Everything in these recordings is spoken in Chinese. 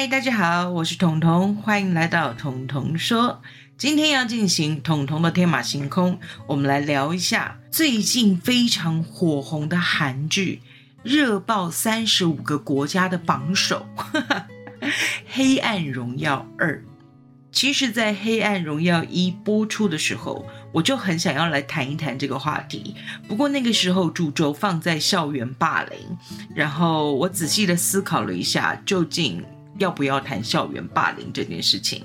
嗨，大家好，我是彤彤，欢迎来到彤彤说。今天要进行彤彤的天马行空，我们来聊一下最近非常火红的韩剧，热爆三十五个国家的榜首，《黑暗荣耀二》。其实，在《黑暗荣耀一》播出的时候，我就很想要来谈一谈这个话题。不过那个时候主轴放在校园霸凌，然后我仔细的思考了一下，究竟要不要谈校园霸凌这件事情。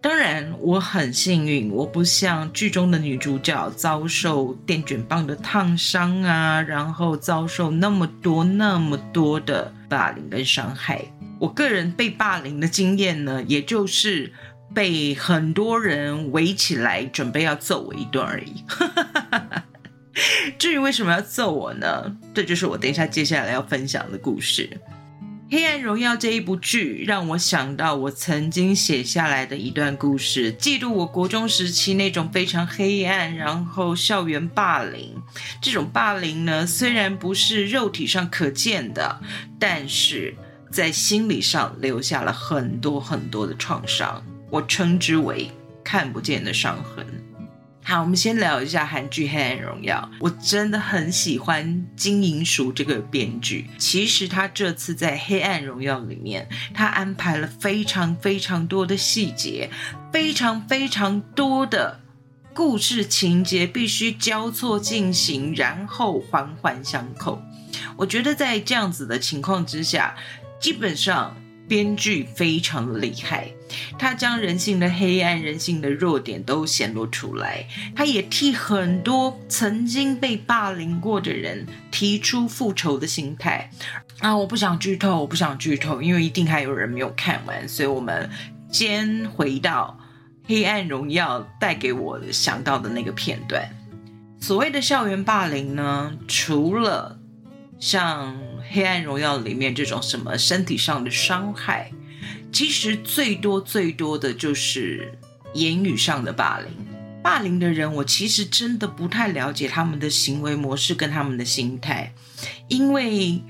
当然，我很幸运，我不像剧中的女主角遭受电卷棒的烫伤啊，然后遭受那么多那么多的霸凌跟伤害。我个人被霸凌的经验呢，也就是。被很多人围起来，准备要揍我一顿而已。至于为什么要揍我呢？这就是我等一下接下来要分享的故事。《黑暗荣耀》这一部剧让我想到我曾经写下来的一段故事，记录我国中时期那种非常黑暗，然后校园霸凌。这种霸凌呢，虽然不是肉体上可见的，但是在心理上留下了很多很多的创伤。我称之为看不见的伤痕。好，我们先聊一下韩剧《黑暗荣耀》。我真的很喜欢金银淑这个编剧。其实他这次在《黑暗荣耀》里面，他安排了非常非常多的细节，非常非常多的故事情节必须交错进行，然后环环相扣。我觉得在这样子的情况之下，基本上。编剧非常厉害，他将人性的黑暗、人性的弱点都显露出来。他也替很多曾经被霸凌过的人提出复仇的心态。啊，我不想剧透，我不想剧透，因为一定还有人没有看完。所以，我们先回到《黑暗荣耀》带给我想到的那个片段。所谓的校园霸凌呢，除了像《黑暗荣耀》里面这种什么身体上的伤害，其实最多最多的就是言语上的霸凌。霸凌的人，我其实真的不太了解他们的行为模式跟他们的心态，因为，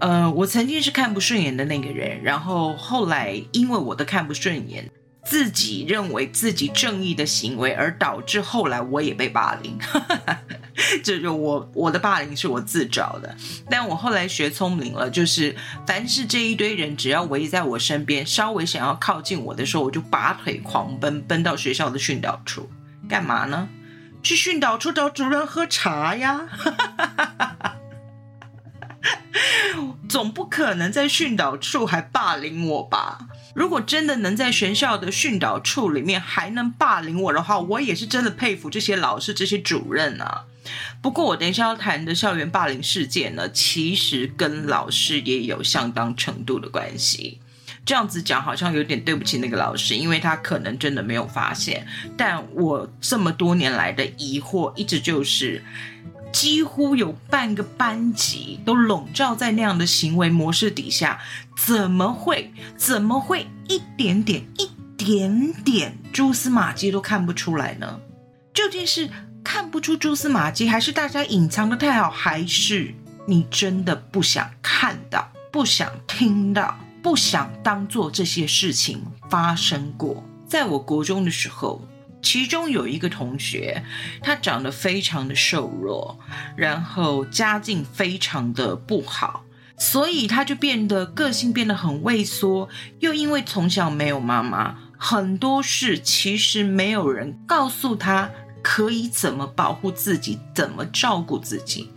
呃，我曾经是看不顺眼的那个人，然后后来因为我的看不顺眼。自己认为自己正义的行为，而导致后来我也被霸凌。这就我我的霸凌是我自找的。但我后来学聪明了，就是凡是这一堆人只要围在我身边，稍微想要靠近我的时候，我就拔腿狂奔，奔到学校的训导处，干嘛呢？去训导处找主任喝茶呀。总不可能在训导处还霸凌我吧？如果真的能在学校的训导处里面还能霸凌我的话，我也是真的佩服这些老师、这些主任啊。不过我等一下要谈的校园霸凌事件呢，其实跟老师也有相当程度的关系。这样子讲好像有点对不起那个老师，因为他可能真的没有发现。但我这么多年来的疑惑一直就是。几乎有半个班级都笼罩在那样的行为模式底下，怎么会？怎么会一点点、一点点蛛丝马迹都看不出来呢？究竟是看不出蛛丝马迹，还是大家隐藏的太好，还是你真的不想看到、不想听到、不想当做这些事情发生过？在我国中的时候。其中有一个同学，他长得非常的瘦弱，然后家境非常的不好，所以他就变得个性变得很畏缩。又因为从小没有妈妈，很多事其实没有人告诉他可以怎么保护自己，怎么照顾自己。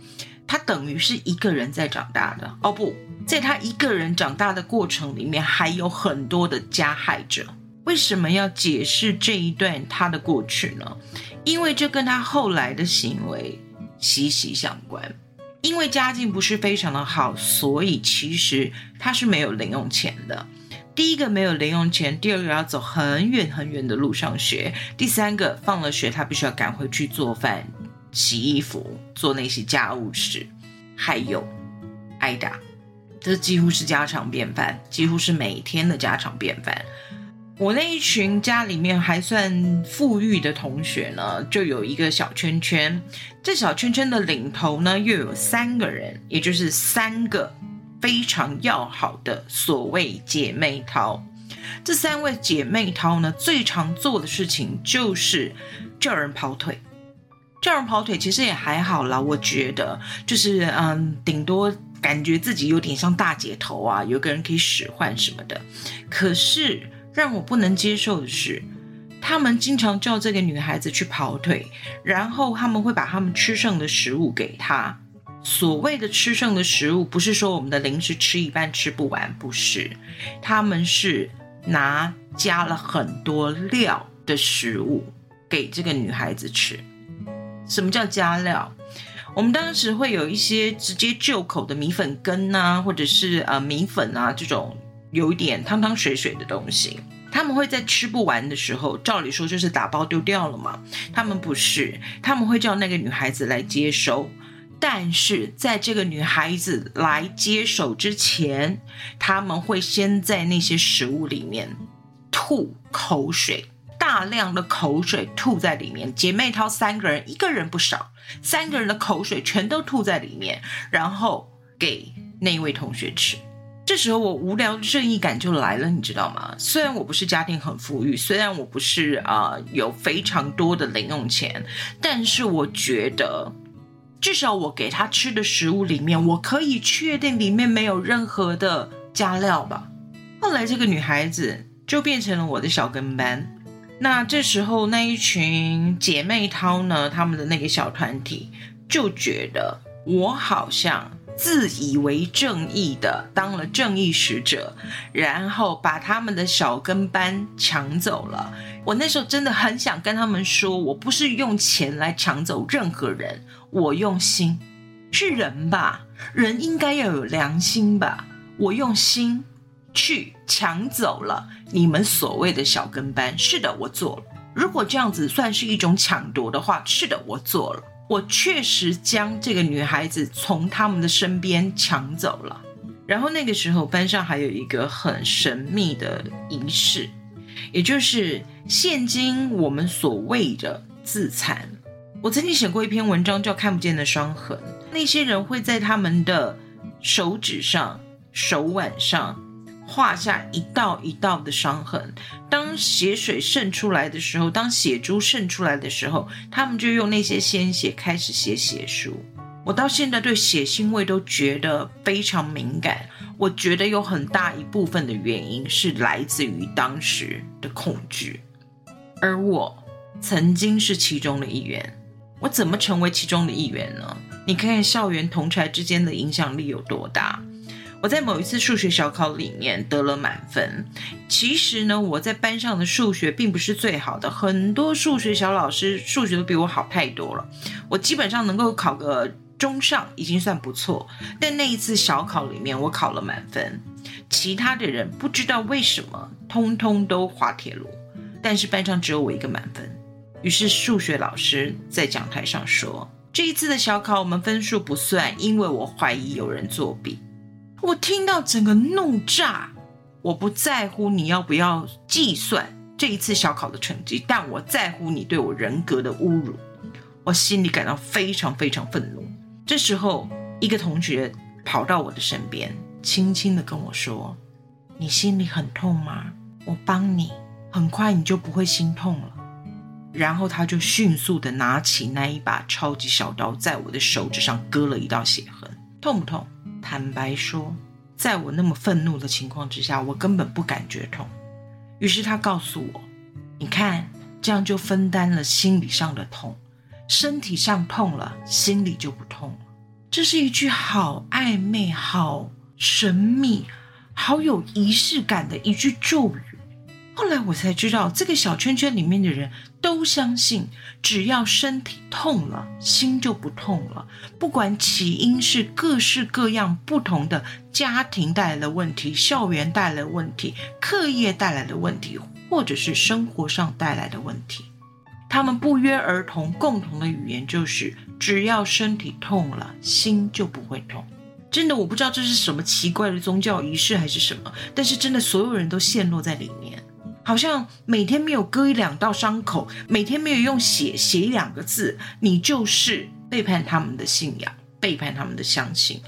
他等于是一个人在长大的。哦不，在他一个人长大的过程里面，还有很多的加害者。为什么要解释这一段他的过去呢？因为这跟他后来的行为息息相关。因为家境不是非常的好，所以其实他是没有零用钱的。第一个没有零用钱，第二个要走很远很远的路上学，第三个放了学他必须要赶回去做饭、洗衣服、做那些家务事，还有挨打，这几乎是家常便饭，几乎是每天的家常便饭。我那一群家里面还算富裕的同学呢，就有一个小圈圈。这小圈圈的领头呢，又有三个人，也就是三个非常要好的所谓姐妹淘。这三位姐妹淘呢，最常做的事情就是叫人跑腿。叫人跑腿其实也还好啦，我觉得就是嗯，顶多感觉自己有点像大姐头啊，有个人可以使唤什么的。可是让我不能接受的是，他们经常叫这个女孩子去跑腿，然后他们会把他们吃剩的食物给她。所谓的吃剩的食物，不是说我们的零食吃一半吃不完，不是，他们是拿加了很多料的食物给这个女孩子吃。什么叫加料？我们当时会有一些直接就口的米粉羹啊，或者是呃米粉啊这种有一点汤汤水水的东西。他们会在吃不完的时候，照理说就是打包丢掉了嘛。他们不是，他们会叫那个女孩子来接收。但是在这个女孩子来接手之前，他们会先在那些食物里面吐口水，大量的口水吐在里面。姐妹淘三个人，一个人不少，三个人的口水全都吐在里面，然后给那一位同学吃。这时候我无聊的正义感就来了，你知道吗？虽然我不是家庭很富裕，虽然我不是啊有非常多的零用钱，但是我觉得。至少我给他吃的食物里面，我可以确定里面没有任何的加料吧。后来这个女孩子就变成了我的小跟班。那这时候那一群姐妹淘呢，他们的那个小团体就觉得我好像自以为正义的当了正义使者，然后把他们的小跟班抢走了。我那时候真的很想跟他们说，我不是用钱来抢走任何人。我用心是人吧，人应该要有良心吧。我用心去抢走了你们所谓的小跟班，是的，我做了。如果这样子算是一种抢夺的话，是的，我做了。我确实将这个女孩子从他们的身边抢走了。然后那个时候，班上还有一个很神秘的仪式，也就是现今我们所谓的自残。我曾经写过一篇文章，叫《看不见的伤痕》。那些人会在他们的手指上、手腕上画下一道一道的伤痕。当血水渗出来的时候，当血珠渗出来的时候，他们就用那些鲜血开始写血书。我到现在对血腥味都觉得非常敏感。我觉得有很大一部分的原因是来自于当时的恐惧，而我曾经是其中的一员。我怎么成为其中的一员呢？你看看校园同才之间的影响力有多大。我在某一次数学小考里面得了满分。其实呢，我在班上的数学并不是最好的，很多数学小老师数学都比我好太多了。我基本上能够考个中上已经算不错。但那一次小考里面我考了满分，其他的人不知道为什么通通都滑铁卢，但是班上只有我一个满分。于是数学老师在讲台上说：“这一次的小考我们分数不算，因为我怀疑有人作弊。”我听到整个怒炸。我不在乎你要不要计算这一次小考的成绩，但我在乎你对我人格的侮辱。我心里感到非常非常愤怒。这时候，一个同学跑到我的身边，轻轻的跟我说：“你心里很痛吗？我帮你，很快你就不会心痛了。”然后他就迅速的拿起那一把超级小刀，在我的手指上割了一道血痕，痛不痛？坦白说，在我那么愤怒的情况之下，我根本不感觉痛。于是他告诉我：“你看，这样就分担了心理上的痛，身体上痛了，心里就不痛了。”这是一句好暧昧、好神秘、好有仪式感的一句咒语。后来我才知道，这个小圈圈里面的人都相信，只要身体痛了，心就不痛了。不管起因是各式各样不同的家庭带来的问题、校园带来的问题、课业带来的问题，或者是生活上带来的问题，他们不约而同共同的语言就是：只要身体痛了，心就不会痛。真的，我不知道这是什么奇怪的宗教仪式还是什么，但是真的，所有人都陷落在里面。好像每天没有割一两道伤口，每天没有用血写一两个字，你就是背叛他们的信仰，背叛他们的相信。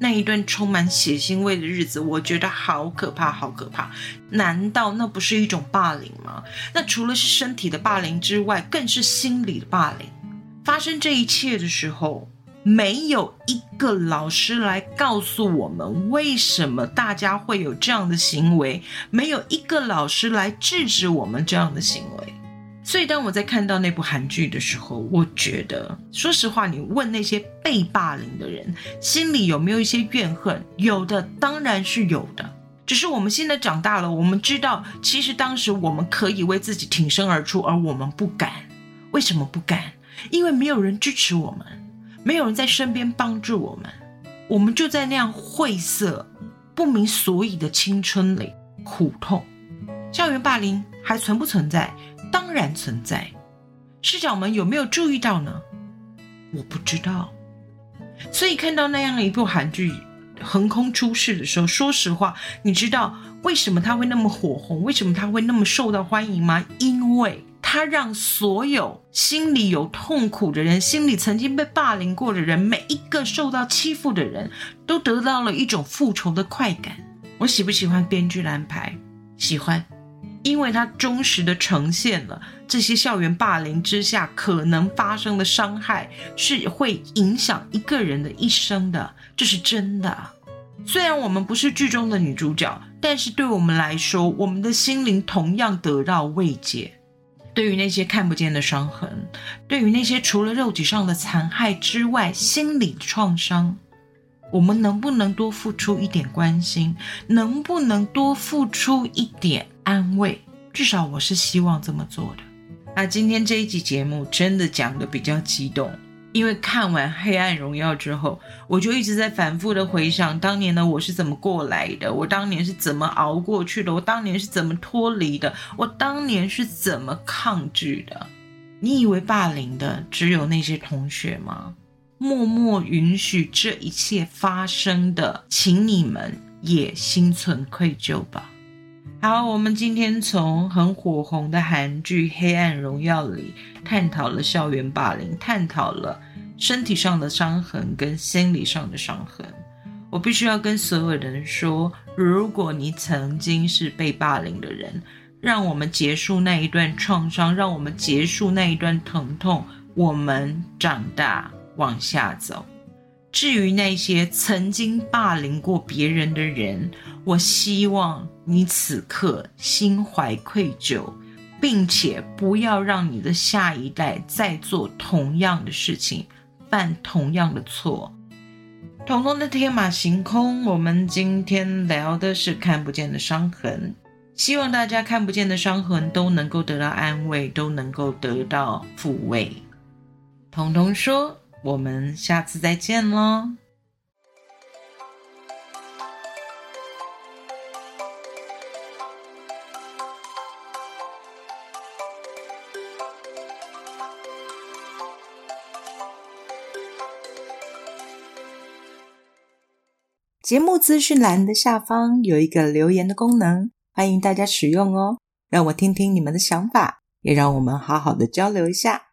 那一段充满血腥味的日子，我觉得好可怕，好可怕！难道那不是一种霸凌吗？那除了是身体的霸凌之外，更是心理的霸凌。发生这一切的时候，没有一个老师来告诉我们为什么大家会有这样的行为，没有一个老师来制止我们这样的行为。所以，当我在看到那部韩剧的时候，我觉得，说实话，你问那些被霸凌的人，心里有没有一些怨恨？有的，当然是有的。只是我们现在长大了，我们知道，其实当时我们可以为自己挺身而出，而我们不敢。为什么不敢？因为没有人支持我们，没有人在身边帮助我们，我们就在那样晦涩、不明所以的青春里苦痛。校园霸凌还存不存在？当然存在，市长们有没有注意到呢？我不知道。所以看到那样一部韩剧横空出世的时候，说实话，你知道为什么它会那么火红？为什么它会那么受到欢迎吗？因为它让所有心里有痛苦的人、心里曾经被霸凌过的人、每一个受到欺负的人都得到了一种复仇的快感。我喜不喜欢编剧的安排？喜欢。因为它忠实的呈现了这些校园霸凌之下可能发生的伤害，是会影响一个人的一生的，这是真的。虽然我们不是剧中的女主角，但是对我们来说，我们的心灵同样得到慰藉。对于那些看不见的伤痕，对于那些除了肉体上的残害之外，心理创伤，我们能不能多付出一点关心？能不能多付出一点？安慰，至少我是希望这么做的。那今天这一集节目真的讲的比较激动，因为看完《黑暗荣耀》之后，我就一直在反复的回想当年的我是怎么过来的，我当年是怎么熬过去的，我当年是怎么脱离的，我当年是怎么抗拒的。你以为霸凌的只有那些同学吗？默默允许这一切发生的，请你们也心存愧疚吧。好，我们今天从很火红的韩剧《黑暗荣耀》里探讨了校园霸凌，探讨了身体上的伤痕跟心理上的伤痕。我必须要跟所有人说，如果你曾经是被霸凌的人，让我们结束那一段创伤，让我们结束那一段疼痛，我们长大往下走。至于那些曾经霸凌过别人的人，我希望你此刻心怀愧疚，并且不要让你的下一代再做同样的事情，犯同样的错。彤彤的天马行空，我们今天聊的是看不见的伤痕，希望大家看不见的伤痕都能够得到安慰，都能够得到抚慰。彤彤说。我们下次再见喽！节目资讯栏的下方有一个留言的功能，欢迎大家使用哦，让我听听你们的想法，也让我们好好的交流一下。